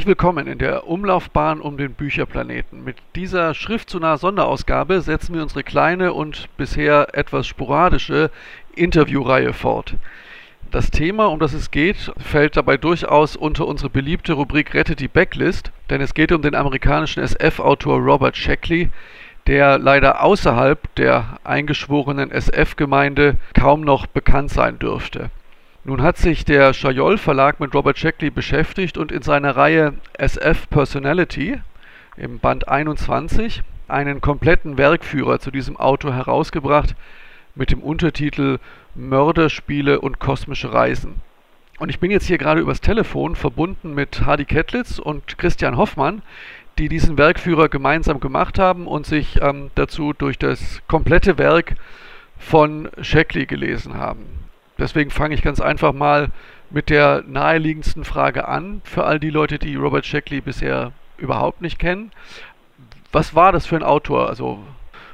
Herzlich willkommen in der Umlaufbahn um den Bücherplaneten. Mit dieser schriftzunah Sonderausgabe setzen wir unsere kleine und bisher etwas sporadische Interviewreihe fort. Das Thema, um das es geht, fällt dabei durchaus unter unsere beliebte Rubrik Rettet die Backlist, denn es geht um den amerikanischen SF-Autor Robert Sheckley, der leider außerhalb der eingeschworenen SF-Gemeinde kaum noch bekannt sein dürfte. Nun hat sich der Schajol Verlag mit Robert Sheckley beschäftigt und in seiner Reihe SF Personality im Band 21 einen kompletten Werkführer zu diesem Autor herausgebracht mit dem Untertitel Mörderspiele und kosmische Reisen. Und ich bin jetzt hier gerade übers Telefon verbunden mit Hardy Kettlitz und Christian Hoffmann, die diesen Werkführer gemeinsam gemacht haben und sich ähm, dazu durch das komplette Werk von Sheckley gelesen haben. Deswegen fange ich ganz einfach mal mit der naheliegendsten Frage an, für all die Leute, die Robert Sheckley bisher überhaupt nicht kennen. Was war das für ein Autor? Also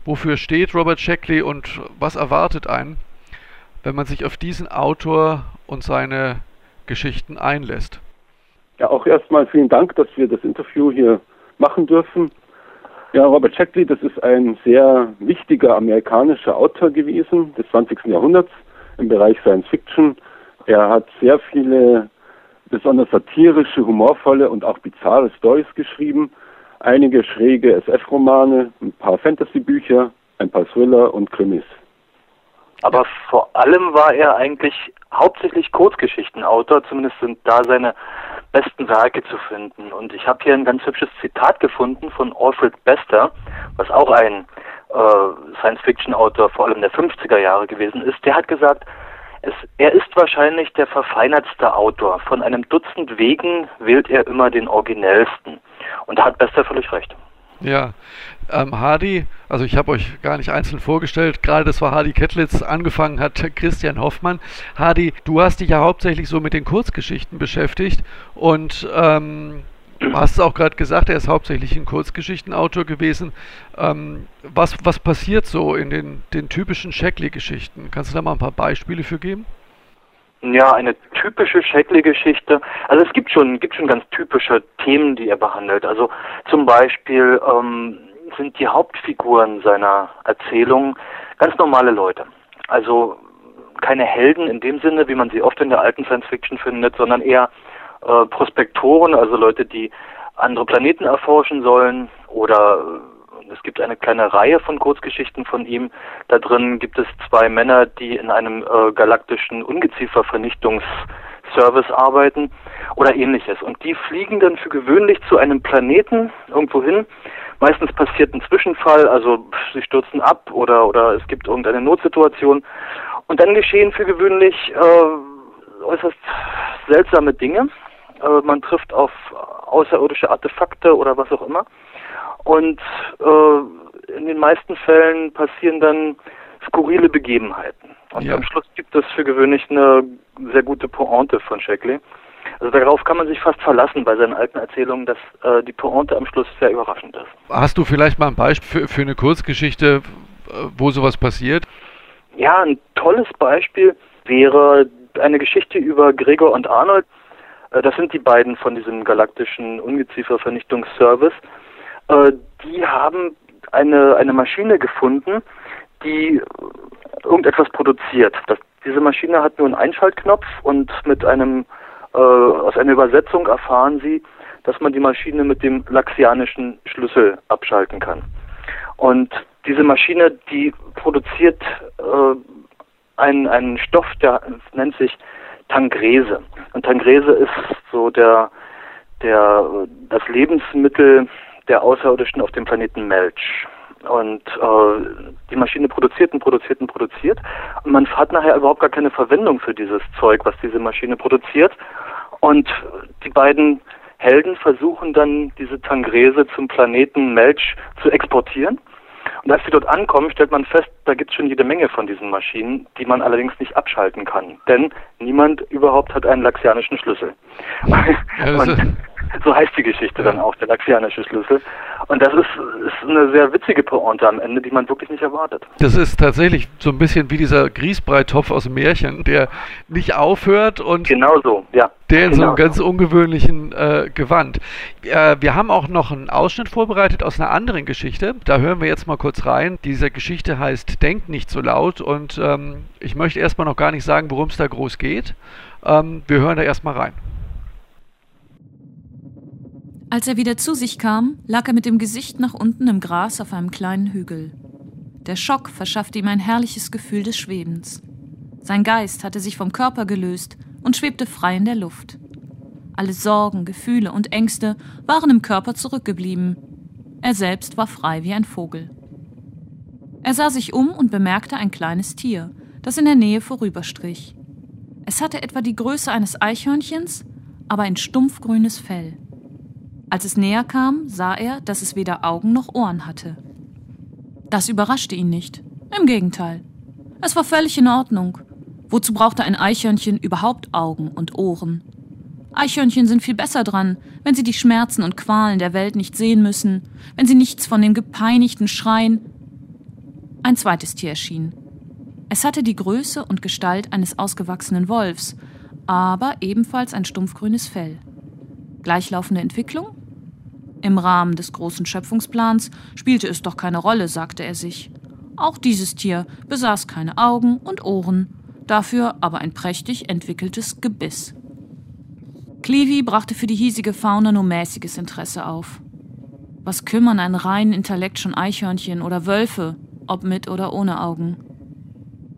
wofür steht Robert Sheckley und was erwartet einen, wenn man sich auf diesen Autor und seine Geschichten einlässt? Ja, auch erstmal vielen Dank, dass wir das Interview hier machen dürfen. Ja, Robert Sheckley, das ist ein sehr wichtiger amerikanischer Autor gewesen des 20. Jahrhunderts im Bereich Science Fiction. Er hat sehr viele besonders satirische, humorvolle und auch bizarre Stories geschrieben. Einige schräge SF-Romane, ein paar Fantasy-Bücher, ein paar Thriller und Krimis. Aber vor allem war er eigentlich hauptsächlich Kurzgeschichtenautor, zumindest sind da seine besten Werke zu finden. Und ich habe hier ein ganz hübsches Zitat gefunden von Alfred Bester, was auch ein Science-Fiction-Autor vor allem der 50er Jahre gewesen ist, der hat gesagt, es, er ist wahrscheinlich der verfeinertste Autor. Von einem Dutzend Wegen wählt er immer den originellsten. Und da hat Bester völlig recht. Ja, ähm, Hardy, also ich habe euch gar nicht einzeln vorgestellt, gerade das war Hardy Kettlitz, angefangen hat Christian Hoffmann. Hardy, du hast dich ja hauptsächlich so mit den Kurzgeschichten beschäftigt und ähm, Du hast es auch gerade gesagt, er ist hauptsächlich ein Kurzgeschichtenautor gewesen. Ähm, was, was passiert so in den, den typischen Shackley-Geschichten? Kannst du da mal ein paar Beispiele für geben? Ja, eine typische Shackley-Geschichte. Also es gibt schon, gibt schon ganz typische Themen, die er behandelt. Also zum Beispiel ähm, sind die Hauptfiguren seiner Erzählung ganz normale Leute. Also keine Helden in dem Sinne, wie man sie oft in der alten Science Fiction findet, sondern eher äh, Prospektoren, also Leute, die andere Planeten erforschen sollen oder äh, es gibt eine kleine Reihe von Kurzgeschichten von ihm. Da drin gibt es zwei Männer, die in einem äh, galaktischen Ungeziefervernichtungsservice arbeiten oder ähnliches. Und die fliegen dann für gewöhnlich zu einem Planeten irgendwo hin. Meistens passiert ein Zwischenfall, also sie stürzen ab oder, oder es gibt irgendeine Notsituation. Und dann geschehen für gewöhnlich äh, äußerst seltsame Dinge äh, man trifft auf außerirdische Artefakte oder was auch immer. Und äh, in den meisten Fällen passieren dann skurrile Begebenheiten. Und ja. am Schluss gibt es für gewöhnlich eine sehr gute Pointe von Shackley. Also darauf kann man sich fast verlassen bei seinen alten Erzählungen, dass äh, die Pointe am Schluss sehr überraschend ist. Hast du vielleicht mal ein Beispiel für, für eine Kurzgeschichte, äh, wo sowas passiert? Ja, ein tolles Beispiel wäre eine Geschichte über Gregor und Arnold. Äh, das sind die beiden von diesem galaktischen Ungeziefervernichtungsservice. Äh, die haben eine, eine Maschine gefunden, die irgendetwas produziert. Das, diese Maschine hat nur einen Einschaltknopf und mit einem äh, aus einer Übersetzung erfahren sie, dass man die Maschine mit dem laxianischen Schlüssel abschalten kann. Und diese Maschine, die produziert äh, einen, einen Stoff, der nennt sich Tangrese. Und Tangrese ist so der, der, das Lebensmittel der Außerirdischen auf dem Planeten Melch. Und äh, die Maschine produziert und produziert und produziert. Und man hat nachher überhaupt gar keine Verwendung für dieses Zeug, was diese Maschine produziert. Und die beiden Helden versuchen dann, diese Tangrese zum Planeten Melch zu exportieren. Und als sie dort ankommen, stellt man fest, da gibt es schon jede Menge von diesen Maschinen, die man allerdings nicht abschalten kann. Denn niemand überhaupt hat einen laxianischen Schlüssel. Ja, das, ist, So heißt die Geschichte dann auch, der laxianische Schlüssel. Und das ist, ist eine sehr witzige Pointe am Ende, die man wirklich nicht erwartet. Das ist tatsächlich so ein bisschen wie dieser Grießbreitopf aus dem Märchen, der nicht aufhört und genau so, ja. der in genau so einem ganz so. ungewöhnlichen äh, Gewand. Äh, wir haben auch noch einen Ausschnitt vorbereitet aus einer anderen Geschichte. Da hören wir jetzt mal kurz rein. Diese Geschichte heißt Denk nicht so laut und ähm, ich möchte erstmal noch gar nicht sagen, worum es da groß geht. Ähm, wir hören da erstmal rein. Als er wieder zu sich kam, lag er mit dem Gesicht nach unten im Gras auf einem kleinen Hügel. Der Schock verschaffte ihm ein herrliches Gefühl des Schwebens. Sein Geist hatte sich vom Körper gelöst und schwebte frei in der Luft. Alle Sorgen, Gefühle und Ängste waren im Körper zurückgeblieben. Er selbst war frei wie ein Vogel. Er sah sich um und bemerkte ein kleines Tier, das in der Nähe vorüberstrich. Es hatte etwa die Größe eines Eichhörnchens, aber ein stumpfgrünes Fell. Als es näher kam, sah er, dass es weder Augen noch Ohren hatte. Das überraschte ihn nicht. Im Gegenteil. Es war völlig in Ordnung. Wozu brauchte ein Eichhörnchen überhaupt Augen und Ohren? Eichhörnchen sind viel besser dran, wenn sie die Schmerzen und Qualen der Welt nicht sehen müssen, wenn sie nichts von dem gepeinigten Schreien. Ein zweites Tier erschien. Es hatte die Größe und Gestalt eines ausgewachsenen Wolfs, aber ebenfalls ein stumpfgrünes Fell. Gleichlaufende Entwicklung? Im Rahmen des großen Schöpfungsplans spielte es doch keine Rolle, sagte er sich. Auch dieses Tier besaß keine Augen und Ohren, dafür aber ein prächtig entwickeltes Gebiss. Cleavy brachte für die hiesige Fauna nur mäßiges Interesse auf. Was kümmern ein rein Intellekt schon Eichhörnchen oder Wölfe, ob mit oder ohne Augen?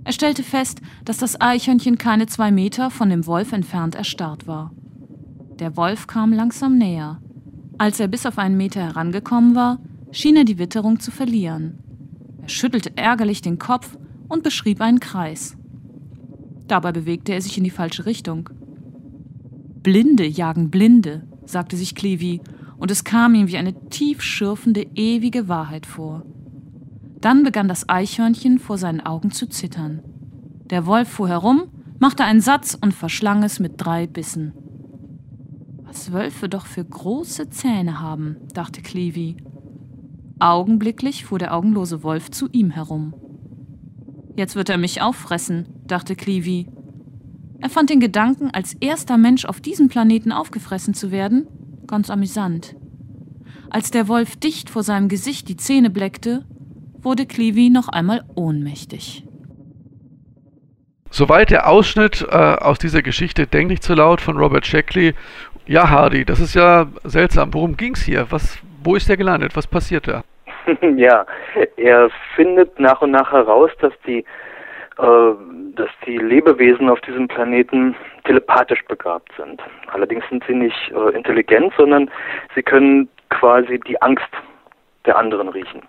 Er stellte fest, dass das Eichhörnchen keine zwei Meter von dem Wolf entfernt erstarrt war. Der Wolf kam langsam näher. Als er bis auf einen Meter herangekommen war, schien er die Witterung zu verlieren. Er schüttelte ärgerlich den Kopf und beschrieb einen Kreis. Dabei bewegte er sich in die falsche Richtung. Blinde jagen Blinde, sagte sich Cleavy, und es kam ihm wie eine tief schürfende, ewige Wahrheit vor. Dann begann das Eichhörnchen vor seinen Augen zu zittern. Der Wolf fuhr herum, machte einen Satz und verschlang es mit drei Bissen. Was Wölfe doch für große Zähne haben, dachte Cleavy. Augenblicklich fuhr der augenlose Wolf zu ihm herum. Jetzt wird er mich auffressen, dachte Cleavy. Er fand den Gedanken, als erster Mensch auf diesem Planeten aufgefressen zu werden, ganz amüsant. Als der Wolf dicht vor seinem Gesicht die Zähne bleckte, wurde Cleavy noch einmal ohnmächtig. Soweit der Ausschnitt äh, aus dieser Geschichte Denk nicht zu laut von Robert Shackley. Ja, Hardy, das ist ja seltsam. Worum ging's hier? Was, wo ist der gelandet? Was passiert da? ja, er findet nach und nach heraus, dass die, äh, dass die Lebewesen auf diesem Planeten telepathisch begabt sind. Allerdings sind sie nicht äh, intelligent, sondern sie können quasi die Angst der anderen riechen.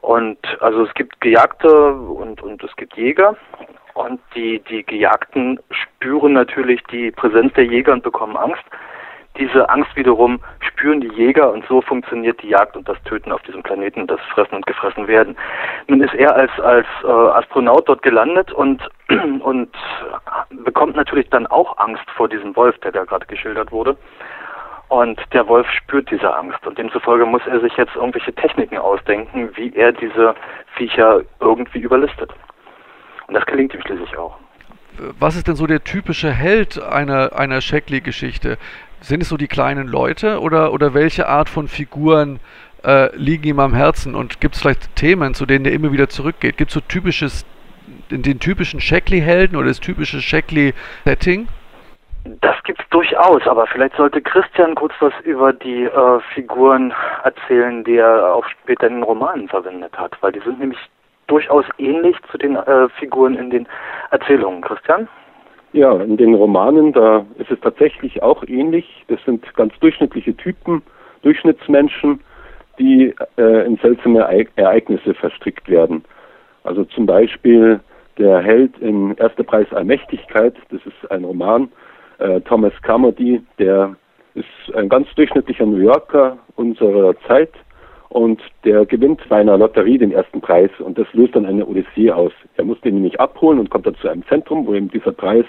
Und also es gibt Gejagte und, und es gibt Jäger und die, die Gejagten spüren natürlich die Präsenz der Jäger und bekommen Angst. Diese Angst wiederum spüren die Jäger und so funktioniert die Jagd und das Töten auf diesem Planeten, das Fressen und Gefressen werden. Nun ist er als, als äh, Astronaut dort gelandet und, und bekommt natürlich dann auch Angst vor diesem Wolf, der da gerade geschildert wurde. Und der Wolf spürt diese Angst und demzufolge muss er sich jetzt irgendwelche Techniken ausdenken, wie er diese Viecher irgendwie überlistet. Und das gelingt ihm schließlich auch. Was ist denn so der typische Held einer, einer Shackley-Geschichte? Sind es so die kleinen Leute oder, oder welche Art von Figuren äh, liegen ihm am Herzen? Und gibt es vielleicht Themen, zu denen er immer wieder zurückgeht? Gibt es so typisches, den, typischen Shackley-Helden oder das typische Shackley-Setting? Das gibt's durchaus, aber vielleicht sollte Christian kurz was über die äh, Figuren erzählen, die er auch später in den Romanen verwendet hat, weil die sind nämlich durchaus ähnlich zu den äh, Figuren in den Erzählungen. Christian? Ja, in den Romanen, da ist es tatsächlich auch ähnlich. Das sind ganz durchschnittliche Typen, Durchschnittsmenschen, die äh, in seltsame Ereignisse verstrickt werden. Also zum Beispiel der Held in Erster Preis Allmächtigkeit, das ist ein Roman, äh, Thomas Carmody, der ist ein ganz durchschnittlicher New Yorker unserer Zeit und der gewinnt bei einer Lotterie den ersten Preis und das löst dann eine Odyssee aus. Er muss den nämlich abholen und kommt dann zu einem Zentrum, wo ihm dieser Preis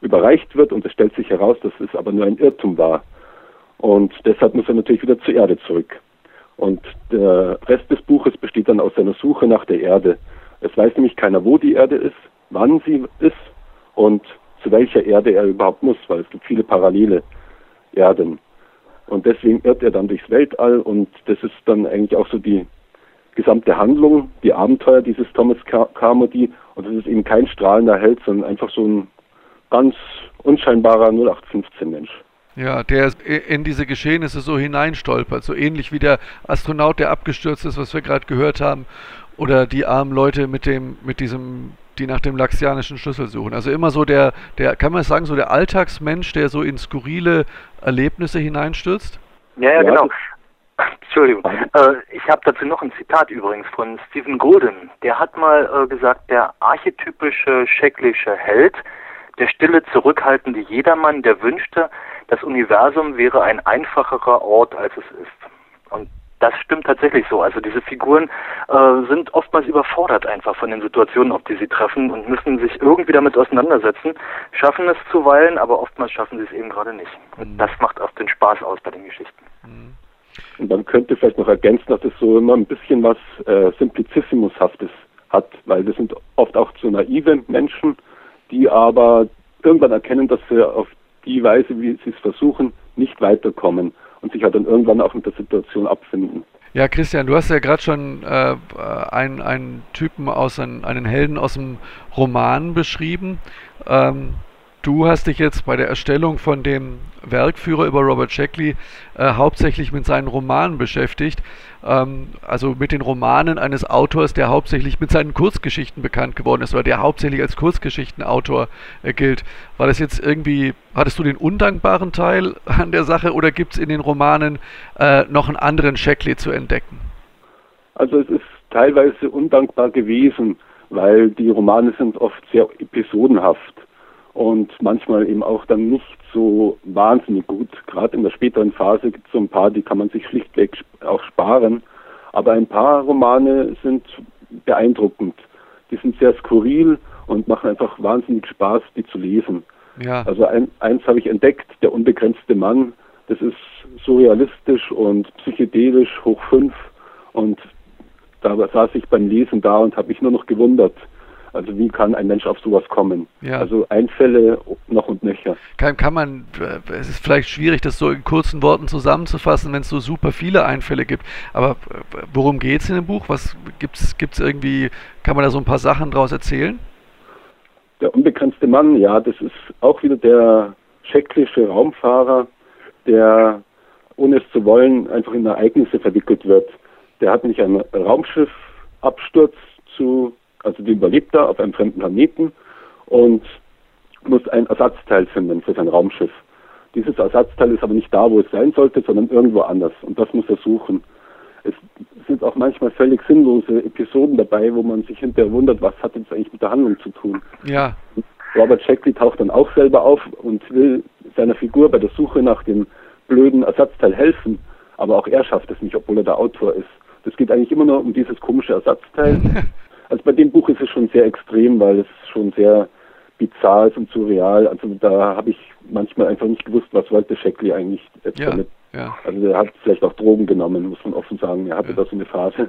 überreicht wird und es stellt sich heraus, dass es aber nur ein Irrtum war. Und deshalb muss er natürlich wieder zur Erde zurück. Und der Rest des Buches besteht dann aus seiner Suche nach der Erde. Es weiß nämlich keiner, wo die Erde ist, wann sie ist und zu welcher Erde er überhaupt muss, weil es gibt viele parallele Erden. Und deswegen irrt er dann durchs Weltall und das ist dann eigentlich auch so die gesamte Handlung, die Abenteuer dieses Thomas Carmody. Und das ist eben kein strahlender Held, sondern einfach so ein ganz unscheinbarer 0815-Mensch. Ja, der in diese Geschehnisse so hineinstolpert, so ähnlich wie der Astronaut, der abgestürzt ist, was wir gerade gehört haben, oder die armen Leute mit dem, mit diesem, die nach dem laxianischen Schlüssel suchen. Also immer so der, der, kann man sagen, so der Alltagsmensch, der so in skurrile Erlebnisse hineinstürzt? Ja, ja, genau. Entschuldigung. Äh, ich habe dazu noch ein Zitat übrigens von Stephen Golden. Der hat mal äh, gesagt, der archetypische Schecklische Held, der stille, zurückhaltende Jedermann, der wünschte, das Universum wäre ein einfacherer Ort, als es ist. Und das stimmt tatsächlich so. Also diese Figuren äh, sind oftmals überfordert einfach von den Situationen, auf die sie treffen und müssen sich irgendwie damit auseinandersetzen, schaffen es zuweilen, aber oftmals schaffen sie es eben gerade nicht. Und mhm. das macht auch den Spaß aus bei den Geschichten. Mhm. Und man könnte vielleicht noch ergänzen, dass es so immer ein bisschen was äh, Simplicissimushaftes hat, weil das sind oft auch zu naive Menschen, die aber irgendwann erkennen, dass sie auf die Weise, wie sie es versuchen, nicht weiterkommen und sich halt dann irgendwann auch mit der Situation abfinden. Ja, Christian, du hast ja gerade schon äh, einen, einen Typen aus, einen, einen Helden aus dem Roman beschrieben. Ähm, Du hast dich jetzt bei der Erstellung von dem Werkführer über Robert Shackley äh, hauptsächlich mit seinen Romanen beschäftigt, ähm, also mit den Romanen eines Autors, der hauptsächlich mit seinen Kurzgeschichten bekannt geworden ist oder der hauptsächlich als Kurzgeschichtenautor äh, gilt. War das jetzt irgendwie, hattest du den undankbaren Teil an der Sache oder gibt es in den Romanen äh, noch einen anderen Shackley zu entdecken? Also es ist teilweise undankbar gewesen, weil die Romane sind oft sehr episodenhaft und manchmal eben auch dann nicht so wahnsinnig gut. Gerade in der späteren Phase gibt es so ein paar, die kann man sich schlichtweg auch sparen. Aber ein paar Romane sind beeindruckend. Die sind sehr skurril und machen einfach wahnsinnig Spaß, die zu lesen. Ja. Also ein, eins habe ich entdeckt, Der unbegrenzte Mann. Das ist surrealistisch und psychedelisch hoch fünf. Und da saß ich beim Lesen da und habe mich nur noch gewundert, also wie kann ein Mensch auf sowas kommen? Ja. Also Einfälle noch und nöcher. Kann, kann man, äh, es ist vielleicht schwierig, das so in kurzen Worten zusammenzufassen, wenn es so super viele Einfälle gibt. Aber äh, worum geht es in dem Buch? Was gibt's, gibt's irgendwie, kann man da so ein paar Sachen draus erzählen? Der unbegrenzte Mann, ja, das ist auch wieder der tschechische Raumfahrer, der ohne es zu wollen einfach in Ereignisse verwickelt wird. Der hat nämlich einen Raumschiffabsturz zu also die überlebt da auf einem fremden Planeten und muss ein Ersatzteil finden für sein Raumschiff. Dieses Ersatzteil ist aber nicht da, wo es sein sollte, sondern irgendwo anders. Und das muss er suchen. Es sind auch manchmal völlig sinnlose Episoden dabei, wo man sich hinterher wundert, was hat jetzt eigentlich mit der Handlung zu tun. Ja. Robert Shackley taucht dann auch selber auf und will seiner Figur bei der Suche nach dem blöden Ersatzteil helfen, aber auch er schafft es nicht, obwohl er der Autor ist. Das geht eigentlich immer nur um dieses komische Ersatzteil. Also bei dem Buch ist es schon sehr extrem, weil es schon sehr bizarr ist und surreal. Also da habe ich manchmal einfach nicht gewusst, was wollte Shackley eigentlich ja, damit. Ja. Also er hat vielleicht auch Drogen genommen, muss man offen sagen. Er hatte ja. da so eine Phase.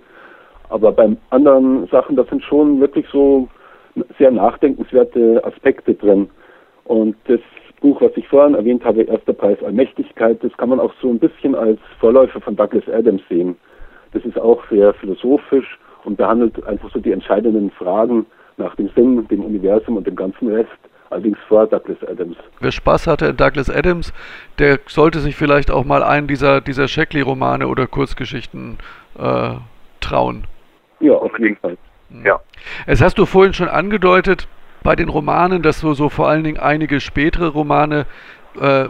Aber bei anderen Sachen, da sind schon wirklich so sehr nachdenkenswerte Aspekte drin. Und das Buch, was ich vorhin erwähnt habe, Erster Preis Allmächtigkeit, das kann man auch so ein bisschen als Vorläufer von Douglas Adams sehen. Das ist auch sehr philosophisch und behandelt einfach so die entscheidenden Fragen nach dem Sinn, dem Universum und dem ganzen Rest. Allerdings vor Douglas Adams. Wer Spaß hatte in Douglas Adams, der sollte sich vielleicht auch mal einen dieser, dieser Shackley-Romane oder Kurzgeschichten äh, trauen. Ja, auf jeden Fall. Mhm. Ja. Es hast du vorhin schon angedeutet, bei den Romanen, dass du so vor allen Dingen einige spätere Romane äh,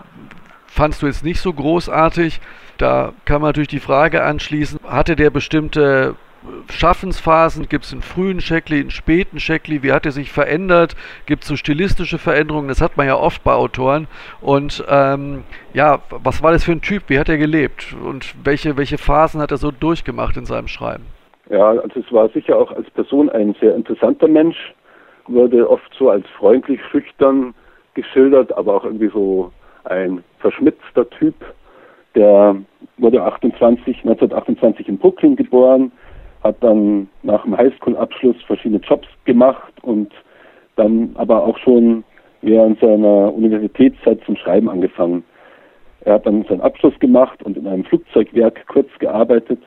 fandst du jetzt nicht so großartig. Da kann man natürlich die Frage anschließen, hatte der bestimmte Schaffensphasen? Gibt es einen frühen Shackley, einen späten Shackley? Wie hat er sich verändert? Gibt es so stilistische Veränderungen? Das hat man ja oft bei Autoren. Und ähm, ja, was war das für ein Typ? Wie hat er gelebt? Und welche, welche Phasen hat er so durchgemacht in seinem Schreiben? Ja, also es war sicher auch als Person ein sehr interessanter Mensch, wurde oft so als freundlich, schüchtern geschildert, aber auch irgendwie so ein verschmitzter Typ, Der wurde 28, 1928 in Brooklyn geboren, hat dann nach dem Highschool-Abschluss verschiedene Jobs gemacht und dann aber auch schon während seiner Universitätszeit zum Schreiben angefangen. Er hat dann seinen Abschluss gemacht und in einem Flugzeugwerk kurz gearbeitet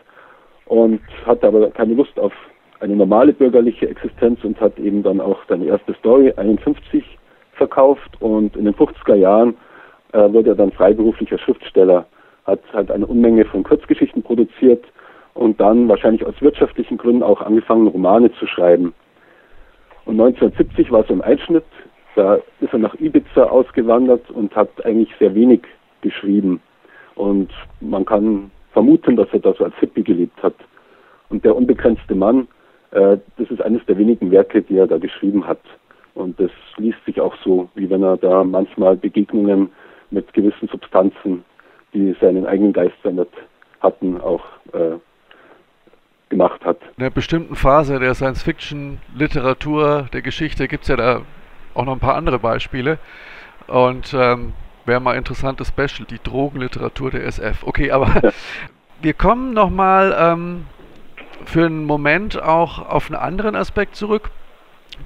und hatte aber keine Lust auf eine normale bürgerliche Existenz und hat eben dann auch seine erste Story 51 verkauft und in den 50er Jahren äh, wurde er dann freiberuflicher Schriftsteller, hat halt eine Unmenge von Kurzgeschichten produziert und dann wahrscheinlich aus wirtschaftlichen Gründen auch angefangen, Romane zu schreiben. Und 1970 war so ein Einschnitt, da ist er nach Ibiza ausgewandert und hat eigentlich sehr wenig geschrieben. Und man kann vermuten, dass er da so als Hippie gelebt hat. Und der unbegrenzte Mann, äh, das ist eines der wenigen Werke, die er da geschrieben hat. Und das liest sich auch so, wie wenn er da manchmal Begegnungen mit gewissen Substanzen, die seinen eigenen Geist verändert hatten, auch äh, gemacht hat. In einer bestimmten Phase der Science-Fiction-Literatur, der Geschichte gibt es ja da auch noch ein paar andere Beispiele. Und ähm, wäre mal interessantes Special, die Drogenliteratur der SF. Okay, aber ja. wir kommen nochmal ähm, für einen Moment auch auf einen anderen Aspekt zurück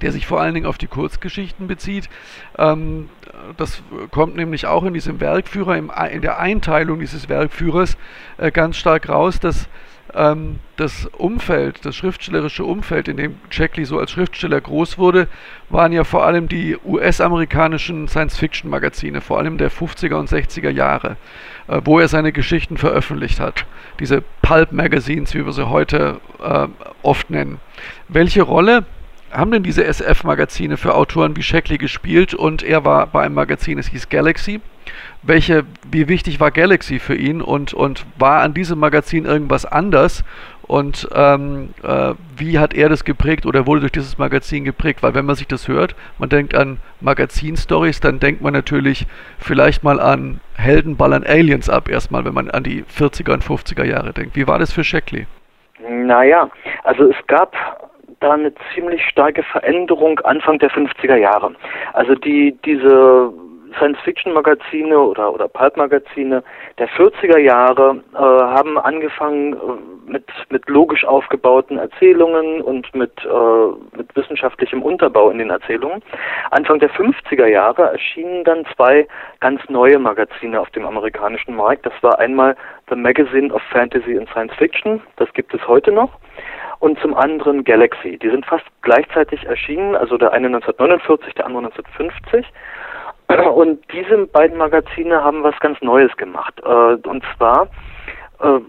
der sich vor allen Dingen auf die Kurzgeschichten bezieht. Ähm, das kommt nämlich auch in diesem Werkführer, im, in der Einteilung dieses Werkführers äh, ganz stark raus, dass ähm, das Umfeld, das schriftstellerische Umfeld, in dem Shackley so als Schriftsteller groß wurde, waren ja vor allem die US-amerikanischen Science-Fiction-Magazine, vor allem der 50er und 60er Jahre, äh, wo er seine Geschichten veröffentlicht hat. Diese Pulp-Magazines, wie wir sie heute äh, oft nennen. Welche Rolle haben denn diese SF-Magazine für Autoren wie Shackley gespielt? Und er war bei einem Magazin, es hieß Galaxy welche, wie wichtig war Galaxy für ihn und, und war an diesem Magazin irgendwas anders und ähm, äh, wie hat er das geprägt oder wurde durch dieses Magazin geprägt? Weil wenn man sich das hört, man denkt an Magazin-Stories, dann denkt man natürlich vielleicht mal an Helden ballern Aliens ab, erstmal, wenn man an die 40er und 50er Jahre denkt. Wie war das für Shackley? Naja, also es gab da eine ziemlich starke Veränderung Anfang der 50er Jahre. Also die, diese Science-Fiction-Magazine oder, oder Pulp-Magazine der 40er Jahre äh, haben angefangen äh, mit, mit logisch aufgebauten Erzählungen und mit, äh, mit wissenschaftlichem Unterbau in den Erzählungen. Anfang der 50er Jahre erschienen dann zwei ganz neue Magazine auf dem amerikanischen Markt. Das war einmal The Magazine of Fantasy and Science Fiction, das gibt es heute noch und zum anderen Galaxy. Die sind fast gleichzeitig erschienen, also der eine 1949, der andere 1950. Und diese beiden Magazine haben was ganz Neues gemacht. Äh, und zwar äh,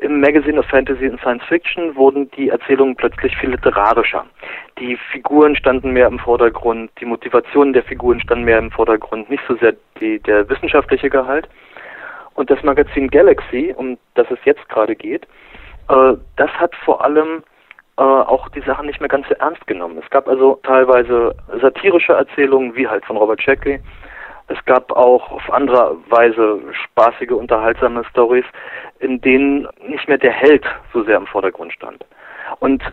im Magazine of Fantasy and Science Fiction wurden die Erzählungen plötzlich viel literarischer. Die Figuren standen mehr im Vordergrund, die Motivationen der Figuren standen mehr im Vordergrund, nicht so sehr die, der wissenschaftliche Gehalt. Und das Magazin Galaxy, um das es jetzt gerade geht, äh, das hat vor allem äh, auch die Sachen nicht mehr ganz so ernst genommen. Es gab also teilweise satirische Erzählungen, wie halt von Robert Shackley. Es gab auch auf andere Weise spaßige, unterhaltsame Stories, in denen nicht mehr der Held so sehr im Vordergrund stand. Und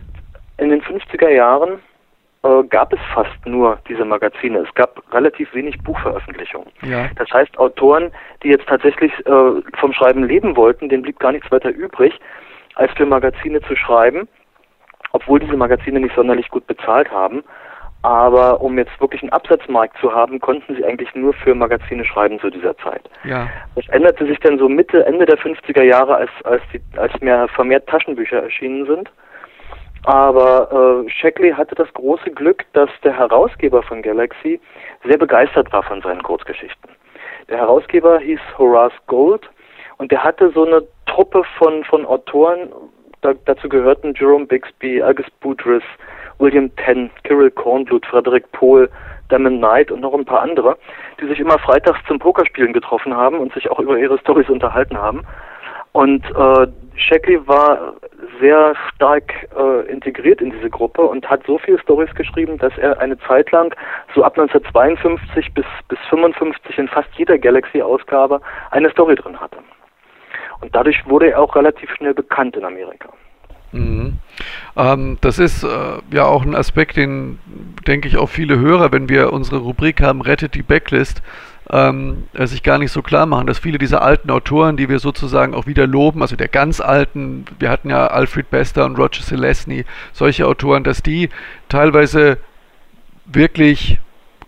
in den 50er Jahren äh, gab es fast nur diese Magazine. Es gab relativ wenig Buchveröffentlichungen. Ja. Das heißt, Autoren, die jetzt tatsächlich äh, vom Schreiben leben wollten, denen blieb gar nichts weiter übrig, als für Magazine zu schreiben obwohl diese Magazine nicht sonderlich gut bezahlt haben. Aber um jetzt wirklich einen Absatzmarkt zu haben, konnten sie eigentlich nur für Magazine schreiben zu dieser Zeit. Ja. Das änderte sich dann so Mitte, Ende der 50er Jahre, als, als, die, als mehr vermehrt Taschenbücher erschienen sind. Aber äh, Shackley hatte das große Glück, dass der Herausgeber von Galaxy sehr begeistert war von seinen Kurzgeschichten. Der Herausgeber hieß Horace Gold und der hatte so eine Truppe von, von Autoren, da, dazu gehörten Jerome Bixby, August Boudris, William Penn, Kirill Kornblut, Frederick Pohl, Damon Knight und noch ein paar andere, die sich immer freitags zum Pokerspielen getroffen haben und sich auch über ihre Stories unterhalten haben. Und äh, Shackley war sehr stark äh, integriert in diese Gruppe und hat so viele Stories geschrieben, dass er eine Zeit lang, so ab 1952 bis, bis 55 in fast jeder Galaxy-Ausgabe eine Story drin hatte. Und dadurch wurde er auch relativ schnell bekannt in Amerika. Mhm. Ähm, das ist äh, ja auch ein Aspekt, den denke ich auch viele Hörer, wenn wir unsere Rubrik haben, rettet die Backlist, ähm, äh, sich gar nicht so klar machen, dass viele dieser alten Autoren, die wir sozusagen auch wieder loben, also der ganz alten, wir hatten ja Alfred Bester und Roger Selesny, solche Autoren, dass die teilweise wirklich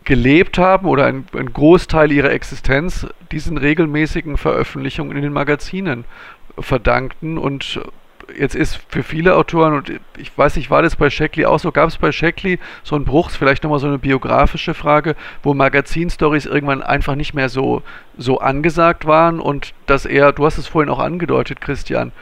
gelebt haben oder ein, ein Großteil ihrer Existenz diesen regelmäßigen Veröffentlichungen in den Magazinen verdankten. Und jetzt ist für viele Autoren, und ich weiß nicht, war das bei Shackley auch so, gab es bei Shackley so einen Bruch, vielleicht nochmal so eine biografische Frage, wo Magazinstories irgendwann einfach nicht mehr so, so angesagt waren und dass er, du hast es vorhin auch angedeutet, Christian,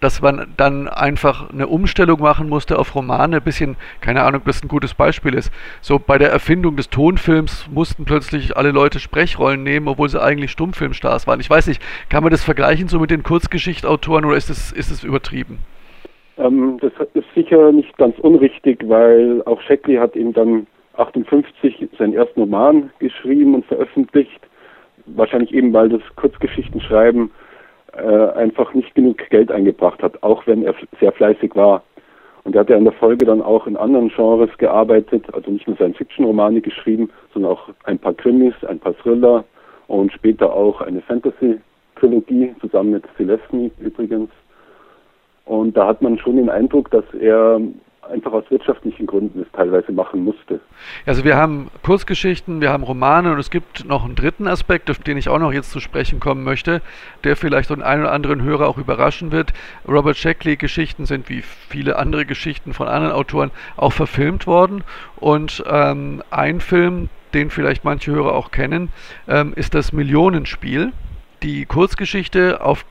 dass man dann einfach eine Umstellung machen musste auf Romane, ein bisschen, keine Ahnung, ob das ein gutes Beispiel ist. So bei der Erfindung des Tonfilms mussten plötzlich alle Leute Sprechrollen nehmen, obwohl sie eigentlich Stummfilmstars waren. Ich weiß nicht, kann man das vergleichen so mit den Kurzgeschichtautoren oder ist es ist übertrieben? Ähm, das ist sicher nicht ganz unrichtig, weil auch Shackley hat ihm dann 58 seinen ersten Roman geschrieben und veröffentlicht. Wahrscheinlich eben, weil das Kurzgeschichtenschreiben äh, einfach nicht genug Geld eingebracht hat, auch wenn er sehr fleißig war. Und er hat ja in der Folge dann auch in anderen Genres gearbeitet, also nicht nur Science-Fiction-Romane geschrieben, sondern auch ein paar Krimis, ein paar Thriller und später auch eine Fantasy-Trilogie zusammen mit Celestny übrigens. Und da hat man schon den Eindruck, dass er einfach aus wirtschaftlichen Gründen es teilweise machen musste. Also wir haben Kurzgeschichten, wir haben Romane und es gibt noch einen dritten Aspekt, auf den ich auch noch jetzt zu sprechen kommen möchte, der vielleicht den einen oder anderen Hörer auch überraschen wird. Robert Shackley Geschichten sind wie viele andere Geschichten von anderen Autoren auch verfilmt worden und ähm, ein Film, den vielleicht manche Hörer auch kennen, ähm, ist das Millionenspiel. Die Kurzgeschichte auf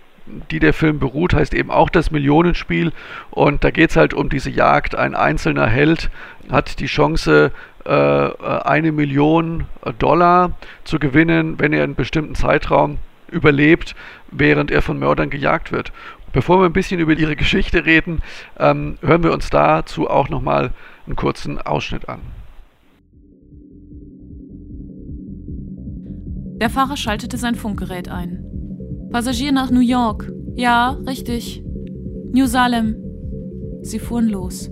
die der Film beruht, heißt eben auch das Millionenspiel. Und da geht es halt um diese Jagd. Ein einzelner Held hat die Chance, äh, eine Million Dollar zu gewinnen, wenn er einen bestimmten Zeitraum überlebt, während er von Mördern gejagt wird. Bevor wir ein bisschen über ihre Geschichte reden, ähm, hören wir uns dazu auch nochmal einen kurzen Ausschnitt an. Der Fahrer schaltete sein Funkgerät ein. Passagier nach New York. Ja, richtig. New Salem. Sie fuhren los.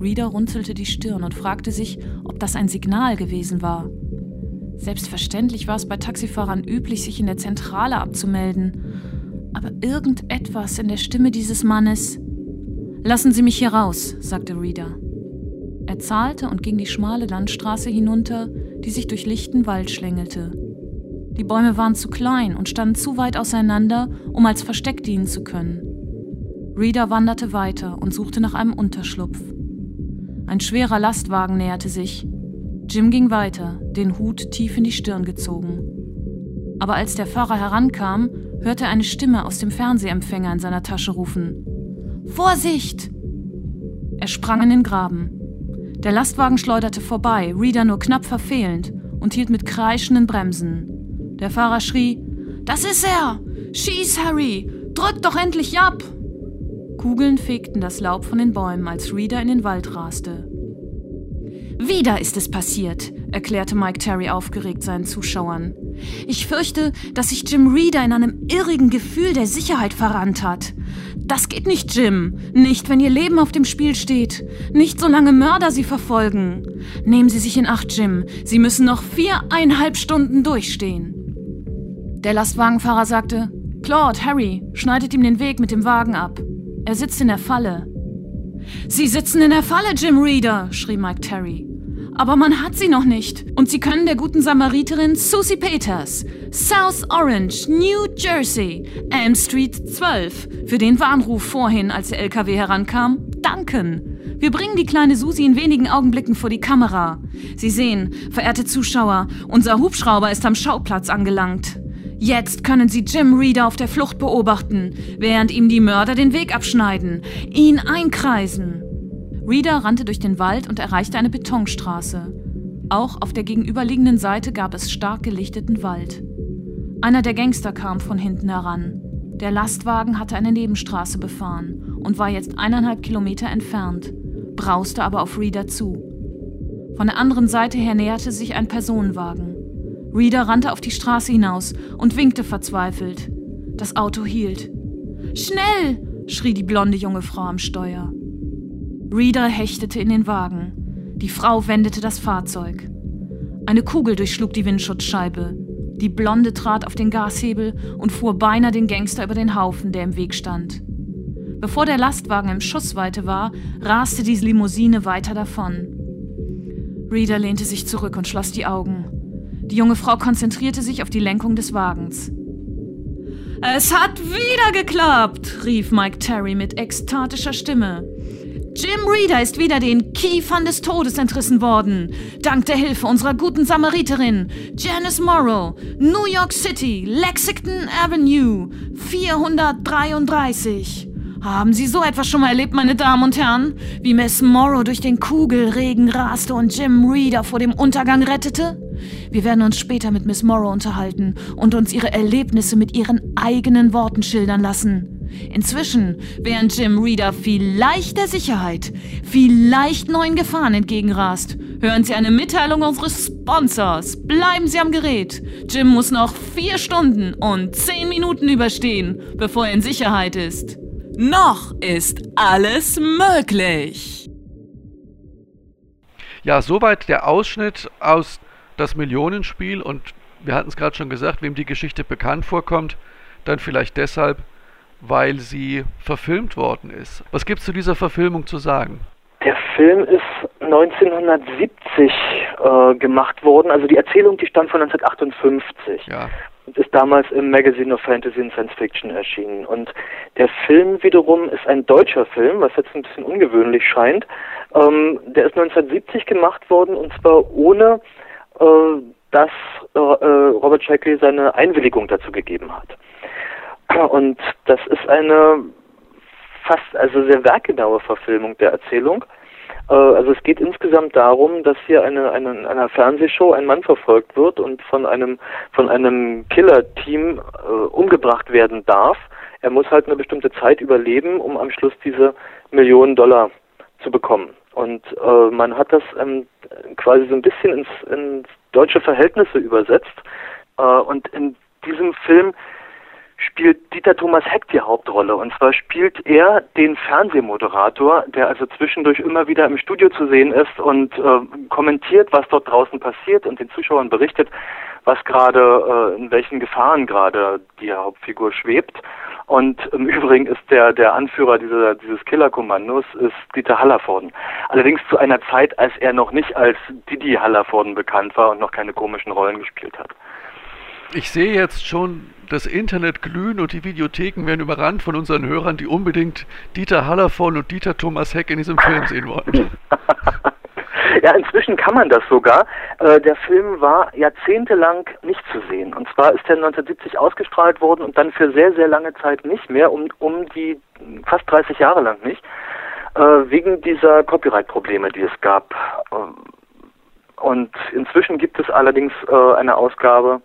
Reader runzelte die Stirn und fragte sich, ob das ein Signal gewesen war. Selbstverständlich war es bei Taxifahrern üblich, sich in der Zentrale abzumelden. Aber irgendetwas in der Stimme dieses Mannes. Lassen Sie mich hier raus, sagte Reader. Er zahlte und ging die schmale Landstraße hinunter, die sich durch lichten Wald schlängelte. Die Bäume waren zu klein und standen zu weit auseinander, um als Versteck dienen zu können. Reader wanderte weiter und suchte nach einem Unterschlupf. Ein schwerer Lastwagen näherte sich. Jim ging weiter, den Hut tief in die Stirn gezogen. Aber als der Fahrer herankam, hörte er eine Stimme aus dem Fernsehempfänger in seiner Tasche rufen. Vorsicht! Er sprang in den Graben. Der Lastwagen schleuderte vorbei, Reader nur knapp verfehlend, und hielt mit kreischenden Bremsen. Der Fahrer schrie: Das ist er! Schieß, Harry! Drück doch endlich ab! Kugeln fegten das Laub von den Bäumen, als Reader in den Wald raste. Wieder ist es passiert, erklärte Mike Terry aufgeregt seinen Zuschauern. Ich fürchte, dass sich Jim Reader in einem irrigen Gefühl der Sicherheit verrannt hat. Das geht nicht, Jim. Nicht, wenn Ihr Leben auf dem Spiel steht. Nicht, solange Mörder Sie verfolgen. Nehmen Sie sich in Acht, Jim. Sie müssen noch viereinhalb Stunden durchstehen. Der Lastwagenfahrer sagte, Claude, Harry, schneidet ihm den Weg mit dem Wagen ab. Er sitzt in der Falle. Sie sitzen in der Falle, Jim Reader, schrie Mike Terry. Aber man hat sie noch nicht. Und sie können der guten Samariterin Susie Peters, South Orange, New Jersey, Elm Street 12, für den Warnruf vorhin, als der LKW herankam, danken. Wir bringen die kleine Susi in wenigen Augenblicken vor die Kamera. Sie sehen, verehrte Zuschauer, unser Hubschrauber ist am Schauplatz angelangt. Jetzt können Sie Jim Reader auf der Flucht beobachten, während ihm die Mörder den Weg abschneiden, ihn einkreisen. Reader rannte durch den Wald und erreichte eine Betonstraße. Auch auf der gegenüberliegenden Seite gab es stark gelichteten Wald. Einer der Gangster kam von hinten heran. Der Lastwagen hatte eine Nebenstraße befahren und war jetzt eineinhalb Kilometer entfernt, brauste aber auf Reader zu. Von der anderen Seite her näherte sich ein Personenwagen. Reader rannte auf die Straße hinaus und winkte verzweifelt. Das Auto hielt. Schnell! schrie die blonde junge Frau am Steuer. Reader hechtete in den Wagen. Die Frau wendete das Fahrzeug. Eine Kugel durchschlug die Windschutzscheibe. Die Blonde trat auf den Gashebel und fuhr beinahe den Gangster über den Haufen, der im Weg stand. Bevor der Lastwagen im Schussweite war, raste die Limousine weiter davon. Reader lehnte sich zurück und schloss die Augen. Die junge Frau konzentrierte sich auf die Lenkung des Wagens. Es hat wieder geklappt, rief Mike Terry mit ekstatischer Stimme. Jim Reader ist wieder den Kiefern des Todes entrissen worden. Dank der Hilfe unserer guten Samariterin Janice Morrow, New York City, Lexington Avenue, 433. Haben Sie so etwas schon mal erlebt, meine Damen und Herren? Wie Miss Morrow durch den Kugelregen raste und Jim Reader vor dem Untergang rettete? Wir werden uns später mit Miss Morrow unterhalten und uns ihre Erlebnisse mit ihren eigenen Worten schildern lassen. Inzwischen, während Jim Reader vielleicht der Sicherheit, vielleicht neuen Gefahren entgegenrast, hören Sie eine Mitteilung unseres Sponsors. Bleiben Sie am Gerät. Jim muss noch vier Stunden und zehn Minuten überstehen, bevor er in Sicherheit ist. Noch ist alles möglich. Ja, soweit der Ausschnitt aus das Millionenspiel und wir hatten es gerade schon gesagt, wem die Geschichte bekannt vorkommt, dann vielleicht deshalb, weil sie verfilmt worden ist. Was gibt es zu dieser Verfilmung zu sagen? Der Film ist 1970 äh, gemacht worden, also die Erzählung, die stammt von 1958. Ja und ist damals im Magazine of Fantasy and Science Fiction erschienen. Und der Film wiederum ist ein deutscher Film, was jetzt ein bisschen ungewöhnlich scheint. Ähm, der ist 1970 gemacht worden und zwar ohne, äh, dass äh, Robert Shackley seine Einwilligung dazu gegeben hat. Und das ist eine fast, also sehr werkgenaue Verfilmung der Erzählung. Äh, also es geht insgesamt darum, dass hier eine, eine, in einer Fernsehshow ein Mann verfolgt wird und von einem von einem Killer-Team äh, umgebracht werden darf. Er muss halt eine bestimmte Zeit überleben, um am Schluss diese Millionen Dollar zu bekommen. Und äh, man hat das ähm, quasi so ein bisschen ins, ins deutsche Verhältnisse übersetzt. Äh, und in diesem Film spielt Dieter Thomas Heck die Hauptrolle. Und zwar spielt er den Fernsehmoderator, der also zwischendurch immer wieder im Studio zu sehen ist und äh, kommentiert, was dort draußen passiert und den Zuschauern berichtet, was gerade, äh, in welchen Gefahren gerade die Hauptfigur schwebt. Und im Übrigen ist der, der Anführer dieser, dieses Killerkommandos ist Dieter Hallervorden. Allerdings zu einer Zeit, als er noch nicht als Didi Hallervorden bekannt war und noch keine komischen Rollen gespielt hat. Ich sehe jetzt schon das Internet glühen und die Videotheken werden überrannt von unseren Hörern, die unbedingt Dieter Hallervoll und Dieter Thomas Heck in diesem Film sehen wollen. Ja, inzwischen kann man das sogar. Äh, der Film war jahrzehntelang nicht zu sehen. Und zwar ist er 1970 ausgestrahlt worden und dann für sehr, sehr lange Zeit nicht mehr, um, um die fast 30 Jahre lang nicht, äh, wegen dieser Copyright-Probleme, die es gab. Äh, und inzwischen gibt es allerdings äh, eine Ausgabe,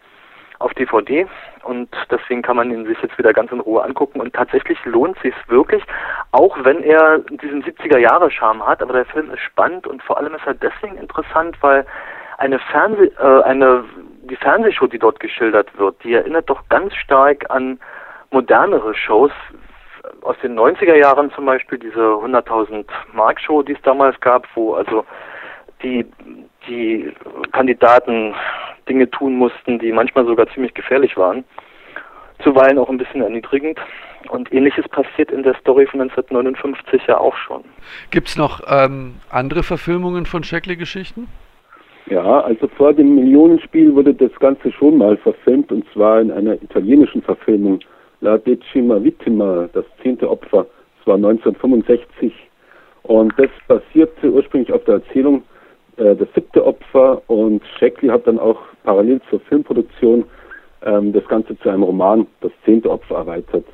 auf DVD und deswegen kann man ihn sich jetzt wieder ganz in Ruhe angucken und tatsächlich lohnt sich wirklich, auch wenn er diesen 70er Jahre Charme hat, aber der Film ist spannend und vor allem ist er deswegen interessant, weil eine Fernseh äh, eine die Fernsehshow, die dort geschildert wird, die erinnert doch ganz stark an modernere Shows aus den 90er Jahren zum Beispiel diese 100.000 Mark Show, die es damals gab, wo also die die Kandidaten Dinge tun mussten, die manchmal sogar ziemlich gefährlich waren. Zuweilen auch ein bisschen erniedrigend. Und ähnliches passiert in der Story von 1959 ja auch schon. Gibt es noch ähm, andere Verfilmungen von Shackley-Geschichten? Ja, also vor dem Millionenspiel wurde das Ganze schon mal verfilmt und zwar in einer italienischen Verfilmung. La Decima Vittima, das zehnte Opfer. Das war 1965 und das basierte ursprünglich auf der Erzählung äh, Das siebte Opfer und Shackley hat dann auch parallel zur Filmproduktion ähm, das Ganze zu einem Roman, das zehnte Opfer, erweitert.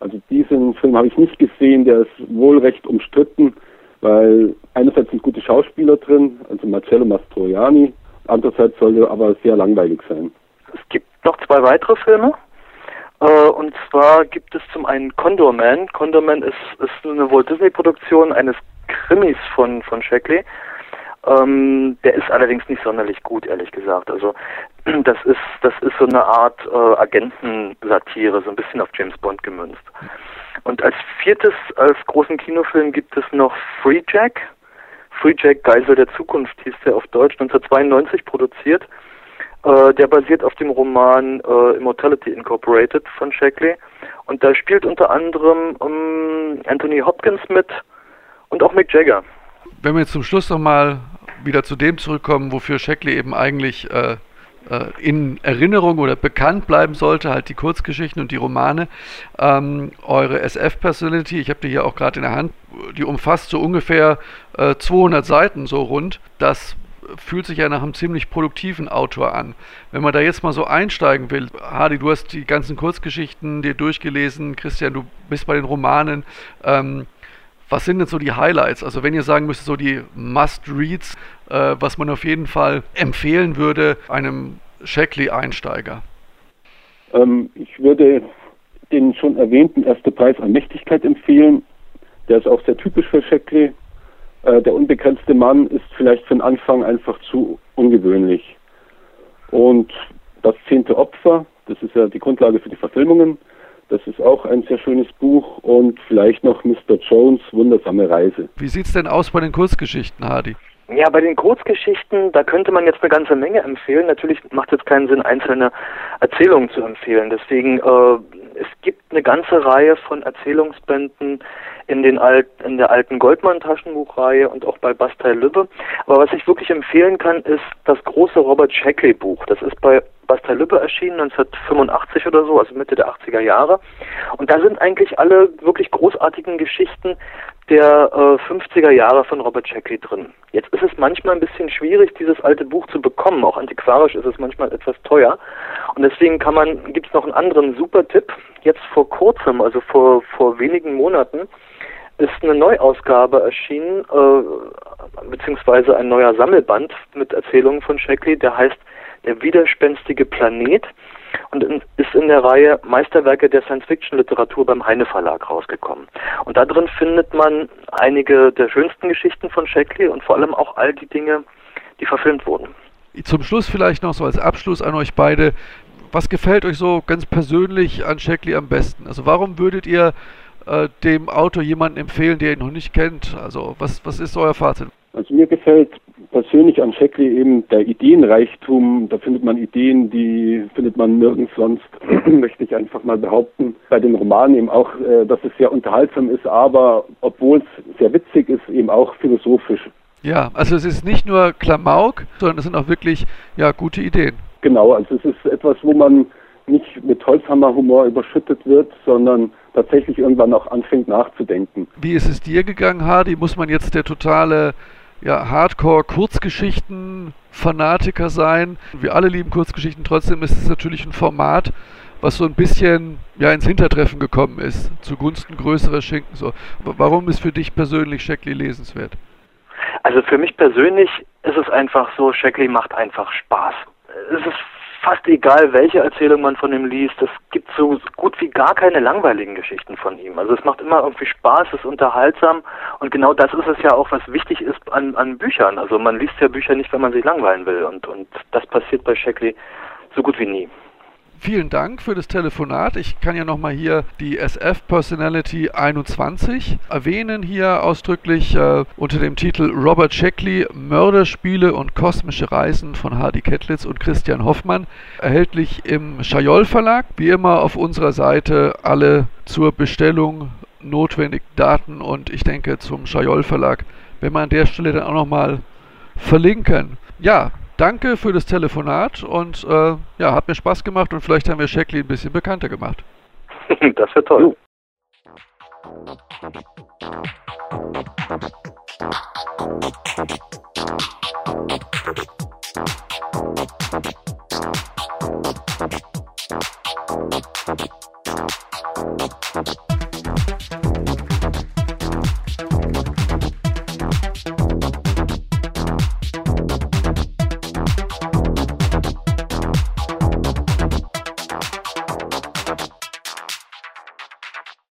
Also diesen Film habe ich nicht gesehen, der ist wohl recht umstritten, weil einerseits sind gute Schauspieler drin, also Marcello Mastroianni, andererseits soll er aber sehr langweilig sein. Es gibt noch zwei weitere Filme. Äh, und zwar gibt es zum einen Condor Man. Condor Man ist, ist eine Walt Disney Produktion eines Krimis von, von Shackley. Ähm, der ist allerdings nicht sonderlich gut, ehrlich gesagt. Also das ist das ist so eine Art äh, Agentensatire, so ein bisschen auf James Bond gemünzt. Und als viertes, als großen Kinofilm gibt es noch Free Jack. Free Jack Geisel der Zukunft hieß der auf Deutsch, 1992 produziert. Äh, der basiert auf dem Roman äh, Immortality Incorporated von Shackley. Und da spielt unter anderem ähm, Anthony Hopkins mit und auch Mick Jagger. Wenn wir jetzt zum Schluss nochmal wieder zu dem zurückkommen, wofür Shackley eben eigentlich äh, äh, in Erinnerung oder bekannt bleiben sollte, halt die Kurzgeschichten und die Romane. Ähm, eure SF-Personality, ich habe die hier auch gerade in der Hand, die umfasst so ungefähr äh, 200 Seiten so rund. Das fühlt sich ja nach einem ziemlich produktiven Autor an. Wenn man da jetzt mal so einsteigen will, Hardy, du hast die ganzen Kurzgeschichten dir durchgelesen, Christian, du bist bei den Romanen. Ähm, was sind denn so die Highlights? Also wenn ihr sagen müsst, so die Must-Reads, äh, was man auf jeden Fall empfehlen würde einem Shackley-Einsteiger? Ähm, ich würde den schon erwähnten Erste Preis an Mächtigkeit empfehlen. Der ist auch sehr typisch für Shackley. Äh, der unbegrenzte Mann ist vielleicht für den Anfang einfach zu ungewöhnlich. Und das zehnte Opfer, das ist ja die Grundlage für die Verfilmungen, das ist auch ein sehr schönes Buch und vielleicht noch Mr. Jones Wundersame Reise. Wie sieht es denn aus bei den Kurzgeschichten, Hardy? Ja, bei den Kurzgeschichten, da könnte man jetzt eine ganze Menge empfehlen. Natürlich macht es keinen Sinn, einzelne Erzählungen zu empfehlen. Deswegen, äh, es gibt eine ganze Reihe von Erzählungsbänden in, den Alt, in der alten Goldmann-Taschenbuchreihe und auch bei Bastei Lübbe. Aber was ich wirklich empfehlen kann, ist das große Robert Shackley-Buch. Das ist bei Bastei Lübbe erschienen, 1985 oder so, also Mitte der 80er Jahre. Und da sind eigentlich alle wirklich großartigen Geschichten der äh, 50er Jahre von Robert Shackley drin. Jetzt ist es manchmal ein bisschen schwierig, dieses alte Buch zu bekommen. Auch antiquarisch ist es manchmal etwas teuer. Und deswegen kann man, gibt es noch einen anderen super Tipp. Jetzt vor kurzem, also vor, vor wenigen Monaten, ist eine Neuausgabe erschienen, äh, beziehungsweise ein neuer Sammelband mit Erzählungen von Shackley, der heißt Der widerspenstige Planet und ist in der Reihe Meisterwerke der Science-Fiction-Literatur beim Heine Verlag rausgekommen. Und da drin findet man einige der schönsten Geschichten von Shackley und vor allem auch all die Dinge, die verfilmt wurden. Zum Schluss vielleicht noch so als Abschluss an euch beide. Was gefällt euch so ganz persönlich an Shackley am besten? Also warum würdet ihr äh, dem Autor jemanden empfehlen, der ihn noch nicht kennt? Also was, was ist euer Fazit? Also mir gefällt persönlich an Shackley eben der Ideenreichtum. Da findet man Ideen, die findet man nirgends sonst, möchte ich einfach mal behaupten. Bei den Romanen eben auch, äh, dass es sehr unterhaltsam ist, aber obwohl es sehr witzig ist, eben auch philosophisch. Ja, also es ist nicht nur Klamauk, sondern es sind auch wirklich ja, gute Ideen. Genau, also es ist etwas, wo man nicht mit Holzhammerhumor überschüttet wird, sondern tatsächlich irgendwann auch anfängt nachzudenken. Wie ist es dir gegangen, Hardy? Muss man jetzt der totale ja, Hardcore-Kurzgeschichten-Fanatiker sein? Wir alle lieben Kurzgeschichten, trotzdem ist es natürlich ein Format, was so ein bisschen ja, ins Hintertreffen gekommen ist, zugunsten größerer Schinken. So. Warum ist für dich persönlich Shackley lesenswert? Also für mich persönlich ist es einfach so, Shackley macht einfach Spaß. Es ist fast egal, welche Erzählung man von ihm liest. Es gibt so gut wie gar keine langweiligen Geschichten von ihm. Also es macht immer irgendwie Spaß, es ist unterhaltsam und genau das ist es ja auch, was wichtig ist an, an Büchern. Also man liest ja Bücher nicht, wenn man sich langweilen will und, und das passiert bei Shackley so gut wie nie. Vielen Dank für das Telefonat. Ich kann ja nochmal hier die SF Personality 21 erwähnen, hier ausdrücklich äh, unter dem Titel Robert Sheckley, Mörderspiele und kosmische Reisen von Hardy Kettlitz und Christian Hoffmann. Erhältlich im Schajol Verlag. Wie immer auf unserer Seite alle zur Bestellung notwendigen Daten und ich denke zum Schajol Verlag, wenn wir an der Stelle dann auch nochmal verlinken. Ja, danke für das Telefonat und äh, ja, hat mir Spaß gemacht und vielleicht haben wir Shackley ein bisschen bekannter gemacht. das wäre toll.